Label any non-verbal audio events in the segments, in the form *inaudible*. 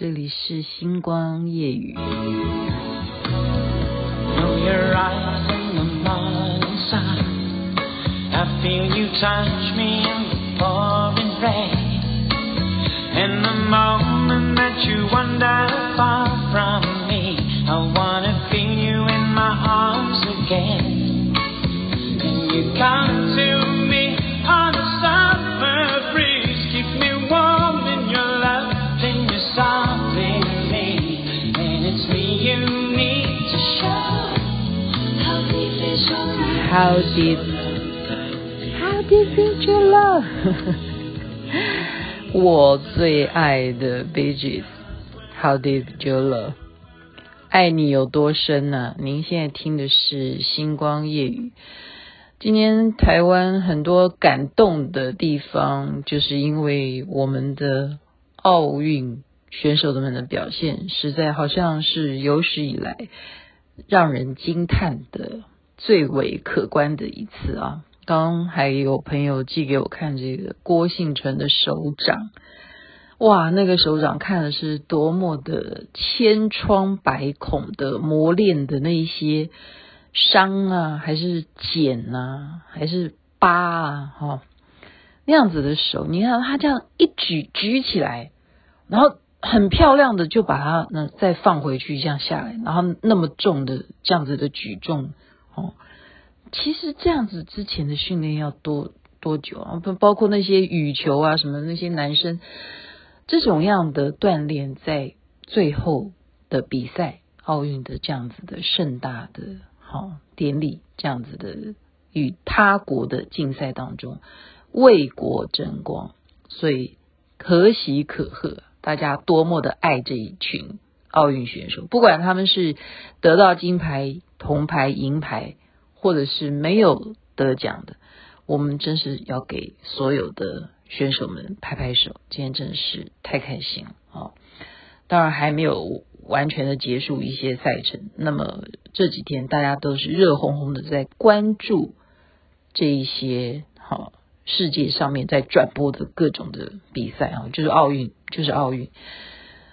这里是星光夜语。How did how did you love? *laughs* 我最爱的 Bee Gees，How did you love? 爱你有多深呢、您现在听的是星光夜语。今天台湾很多感动的地方，就是因为我们的奥运选手们的表现，实在好像是有史以来让人惊叹的。最为可观的一次啊！刚还有朋友寄给我看这个郭婞淳的手掌，哇，那个手掌看的是多么的千疮百孔的磨练的那一些伤啊，还是茧啊，还是疤啊，哈、那样子的手，你看他这样一举举起来，然后很漂亮的就把它那再放回去，这样下来，然后那么重的这样子的举重。哦，其实这样子之前的训练要多多久啊？不包括那些羽球啊什么那些男生，这种样的锻炼，在最后的比赛奥运的这样子的盛大的好、哦、典礼，这样子的与他国的竞赛当中为国争光，所以可喜可贺，大家多么的爱这一群奥运选手，不管他们是得到金牌。铜牌、银牌，或者是没有得奖的，我们真是要给所有的选手们拍拍手。今天真是太开心了啊！当然还没有完全的结束一些赛程，那么这几天大家都是热烘烘的在关注这一些好世界上面在转播的各种的比赛啊，就是奥运，就是奥运。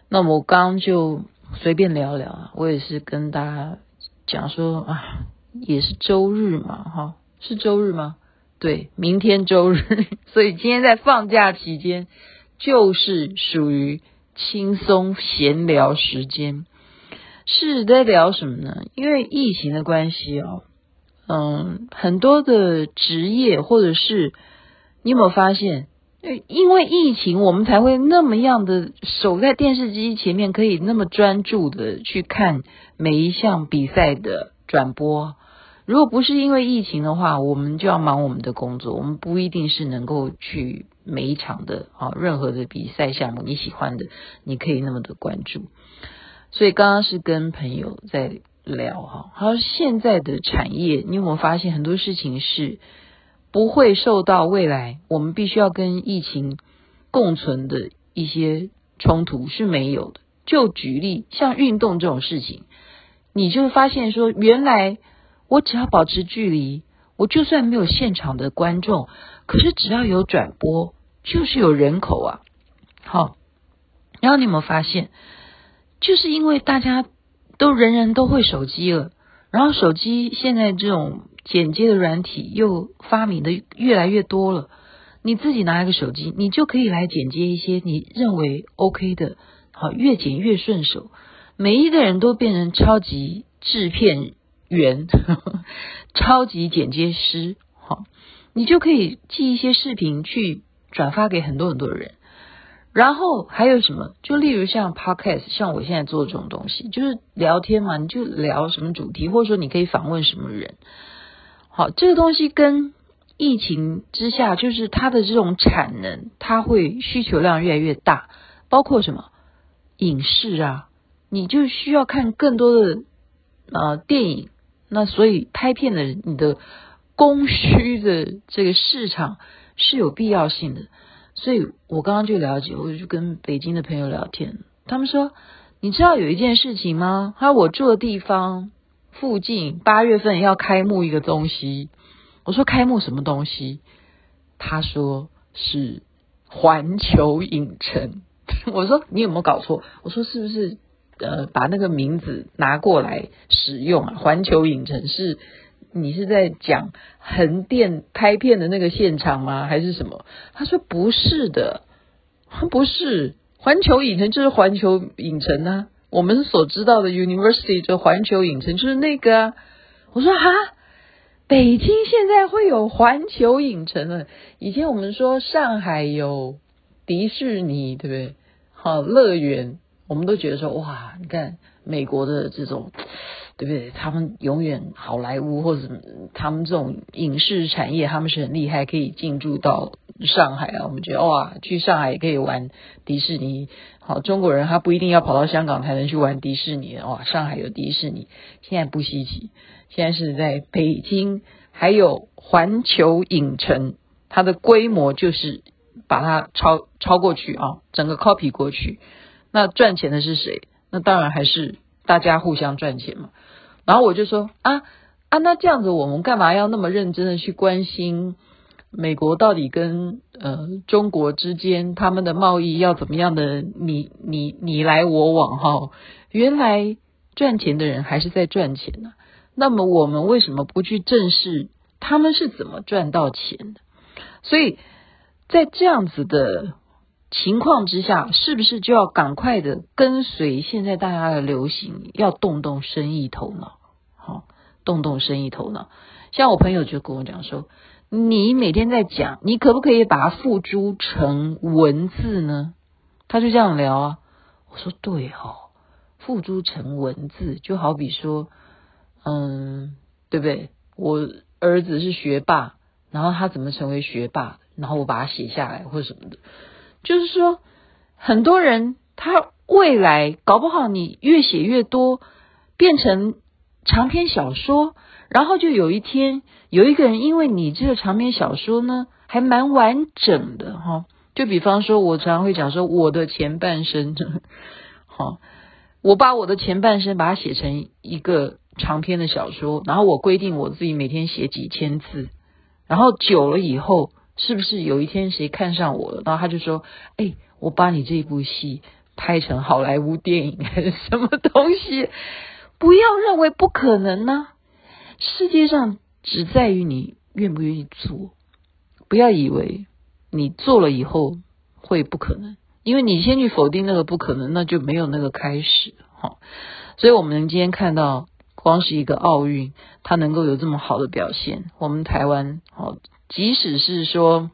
那我刚刚就随便聊聊啊，我也是跟大家。讲说啊，也是周日嘛，哈，是周日吗？对，明天周日，*laughs* 所以今天在放假期间，就是属于轻松闲聊时间。是在聊什么呢？因为疫情的关系哦，嗯，很多的职业或者是你有没有发现？因为疫情，我们才会那么样的守在电视机前面，可以那么专注的去看每一项比赛的转播。如果不是因为疫情的话，我们就要忙我们的工作，我们不一定是能够去每一场的啊任何的比赛项目你喜欢的，你可以那么的关注。所以刚刚是跟朋友在聊哈，他说现在的产业，你有没有发现很多事情是？不会受到未来我们必须要跟疫情共存的一些冲突是没有的。就举例，像运动这种事情，你就会发现说，原来我只要保持距离，我就算没有现场的观众，可是只要有转播，就是有人口啊。好，然后你有没有发现，就是因为大家都人人都会手机了，然后手机现在这种。剪接的软体又发明的越来越多了，你自己拿一个手机，你就可以来剪接一些你认为 OK 的，好，越剪越顺手。每一个人都变成超级制片员，呵呵，超级剪接师，好，你就可以寄一些视频去转发给很多很多人。然后还有什么？就例如像 Podcast，像我现在做这种东西，就是聊天嘛，你就聊什么主题，或者说你可以访问什么人。好，这个东西跟疫情之下，就是它的这种产能，它会需求量越来越大。包括什么影视啊，你就需要看更多的呃电影，那所以拍片的你的供需的这个市场是有必要性的。所以我刚刚就了解，我就跟北京的朋友聊天，他们说，你知道有一件事情吗？还有我住的地方。附近八月份要开幕一个东西，我说开幕什么东西？他说是环球影城。我说你有没有搞错？我说是不是呃把那个名字拿过来使用啊？环球影城是你是在讲横店拍片的那个现场吗？还是什么？他说不是的，不是环球影城就是环球影城啊。我们所知道的 University 就环球影城就是那个。我说哈，北京现在会有环球影城了。以前我们说上海有迪士尼，对不对？好乐园，我们都觉得说哇，你看美国的这种，对不对？他们永远好莱坞或者他们这种影视产业，他们是很厉害，可以进驻到上海啊。我们觉得哇，去上海也可以玩迪士尼。好，中国人他不一定要跑到香港才能去玩迪士尼。哇，上海有迪士尼，现在不稀奇。现在是在北京，还有环球影城，它的规模就是把它超超过去啊，整个 copy 过去。那赚钱的是谁？那当然还是大家互相赚钱嘛。然后我就说啊啊，那这样子我们干嘛要那么认真的去关心美国到底跟呃中国之间他们的贸易要怎么样的你你你来我往哈？原来赚钱的人还是在赚钱呢。那么我们为什么不去正视他们是怎么赚到钱的？所以在这样子的情况之下，是不是就要赶快的跟随现在大家的流行，要动动生意头脑？好，动动生意头脑。像我朋友就跟我讲说，你每天在讲，你可不可以把它付诸成文字呢？他就这样聊啊。我说对哦，付诸成文字，就好比说。嗯，对不对？我儿子是学霸，然后他怎么成为学霸？然后我把它写下来或者什么的，就是说，很多人他未来搞不好你越写越多，变成长篇小说，然后就有一天有一个人因为你这个长篇小说呢还蛮完整的哈，就比方说我常常会讲说我的前半生，*laughs* 好，我把我的前半生把它写成一个。长篇的小说，然后我规定我自己每天写几千字，然后久了以后，是不是有一天谁看上我了，然后他就说：“哎，我把你这部戏拍成好莱坞电影还是什么东西？” *laughs* 不要认为不可能呢，世界上只在于你愿不愿意做。不要以为你做了以后会不可能，因为你先去否定那个不可能，那就没有那个开始。好，所以我们今天看到。光是一个奥运，他能够有这么好的表现，我们台湾哦，即使是说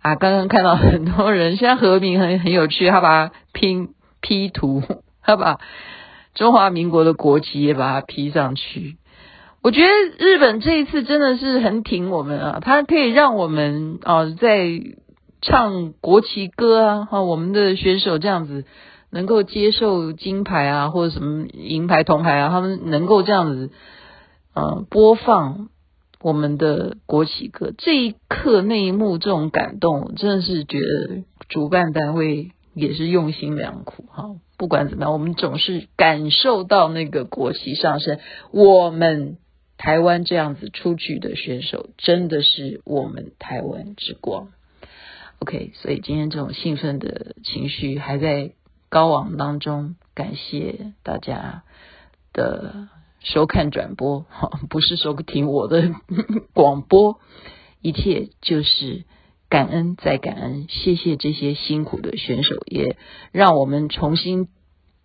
啊，刚刚看到很多人，现在和平很很有趣，他把它拼 P 图，他把中华民国的国旗也把它 P 上去。我觉得日本这一次真的是很挺我们啊，他可以让我们啊在唱国旗歌啊，哈，我们的选手这样子。能够接受金牌啊，或者什么银牌、铜牌啊，他们能够这样子，呃，播放我们的国旗歌，这一刻那一幕，这种感动，真的是觉得主办单位也是用心良苦哈。不管怎么样，我们总是感受到那个国旗上升，我们台湾这样子出去的选手，真的是我们台湾之光。OK，所以今天这种兴奋的情绪还在。高昂当中，感谢大家的收看转播，哈 *laughs* 不是收听我的广播，一切就是感恩再感恩，谢谢这些辛苦的选手，也让我们重新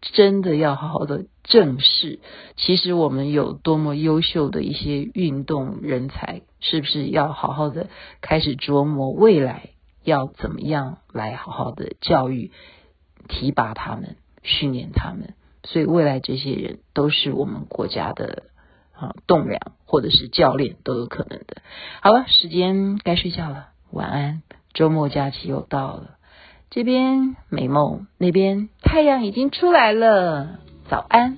真的要好好的正视，其实我们有多么优秀的一些运动人才，是不是要好好的开始琢磨未来要怎么样来好好的教育。提拔他们，训练他们，所以未来这些人都是我们国家的啊栋梁或者是教练都有可能的。好了，时间该睡觉了，晚安。周末假期又到了，这边美梦，那边太阳已经出来了，早安。